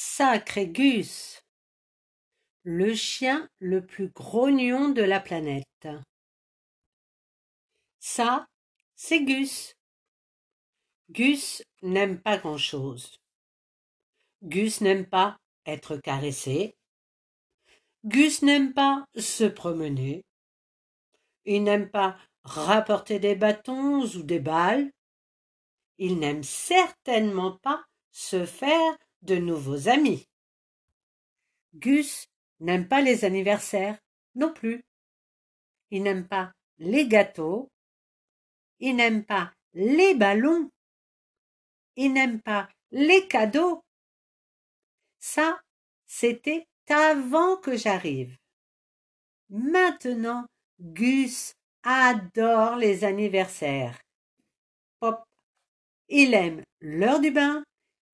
Sacré Gus Le chien le plus grognon de la planète. Ça, c'est Gus. Gus n'aime pas grand-chose. Gus n'aime pas être caressé. Gus n'aime pas se promener. Il n'aime pas rapporter des bâtons ou des balles. Il n'aime certainement pas se faire de nouveaux amis. Gus n'aime pas les anniversaires non plus. Il n'aime pas les gâteaux. Il n'aime pas les ballons. Il n'aime pas les cadeaux. Ça, c'était avant que j'arrive. Maintenant, Gus adore les anniversaires. Hop. Il aime l'heure du bain,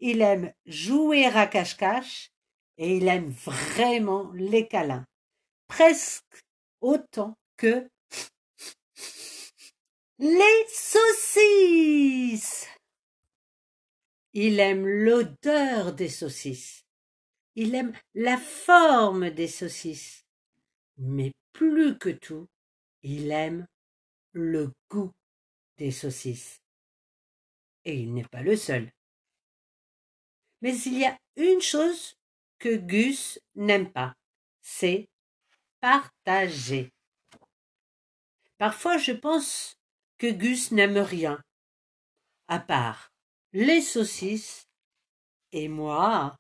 il aime jouer à cache-cache et il aime vraiment les câlins. Presque autant que les saucisses. Il aime l'odeur des saucisses. Il aime la forme des saucisses. Mais plus que tout, il aime le goût des saucisses. Et il n'est pas le seul. Mais il y a une chose que Gus n'aime pas, c'est partager. Parfois je pense que Gus n'aime rien, à part les saucisses et moi.